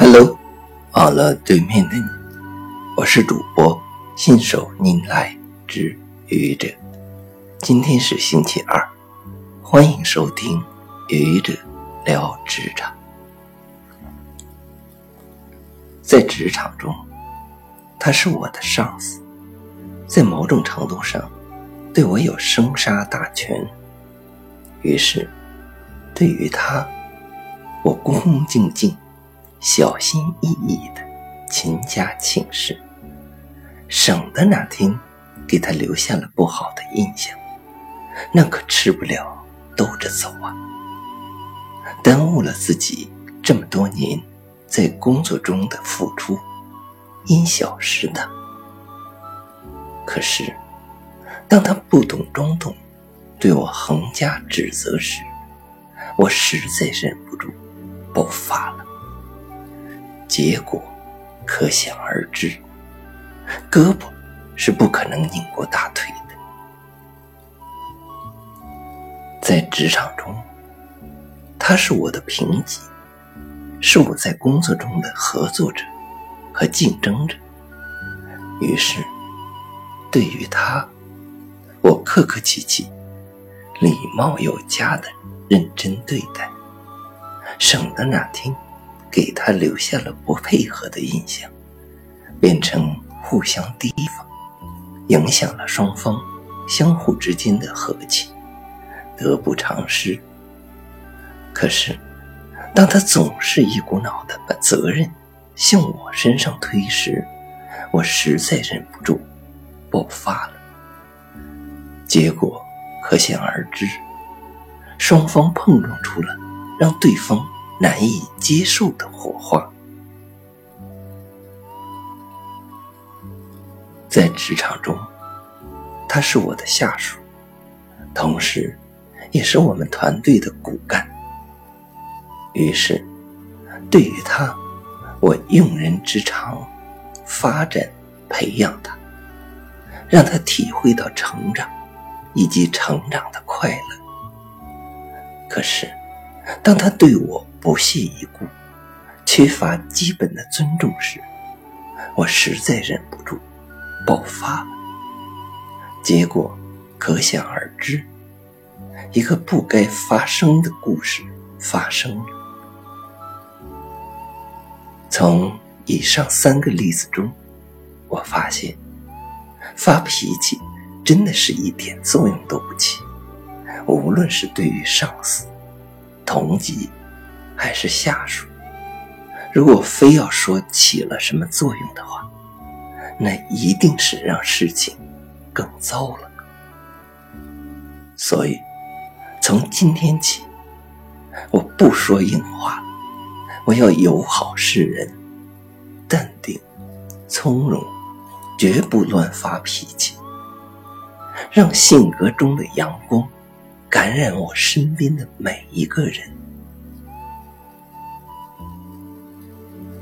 Hello，网络对面的你，我是主播信手拈来之愚者。今天是星期二，欢迎收听愚者聊职场。在职场中，他是我的上司，在某种程度上对我有生杀大权。于是，对于他，我恭恭敬敬。小心翼翼的勤加请示，省得哪天给他留下了不好的印象，那可吃不了兜着走啊！耽误了自己这么多年在工作中的付出，因小失大。可是，当他不懂装懂，对我横加指责时，我实在忍不住爆发了。结果可想而知，胳膊是不可能拧过大腿的。在职场中，他是我的平级，是我在工作中的合作者和竞争者。于是，对于他，我客客气气、礼貌有加的认真对待，省得哪天。给他留下了不配合的印象，变成互相提防，影响了双方相互之间的和气，得不偿失。可是，当他总是一股脑的把责任向我身上推时，我实在忍不住爆发了。结果可想而知，双方碰撞出了让对方。难以接受的火花，在职场中，他是我的下属，同时，也是我们团队的骨干。于是，对于他，我用人之长，发展培养他，让他体会到成长以及成长的快乐。可是，当他对我，不屑一顾，缺乏基本的尊重时，我实在忍不住爆发了。结果可想而知，一个不该发生的故事发生了。从以上三个例子中，我发现发脾气真的是一点作用都不起，无论是对于上司、同级。还是下属，如果非要说起了什么作用的话，那一定是让事情更糟了。所以，从今天起，我不说硬话，我要友好示人，淡定从容，绝不乱发脾气，让性格中的阳光感染我身边的每一个人。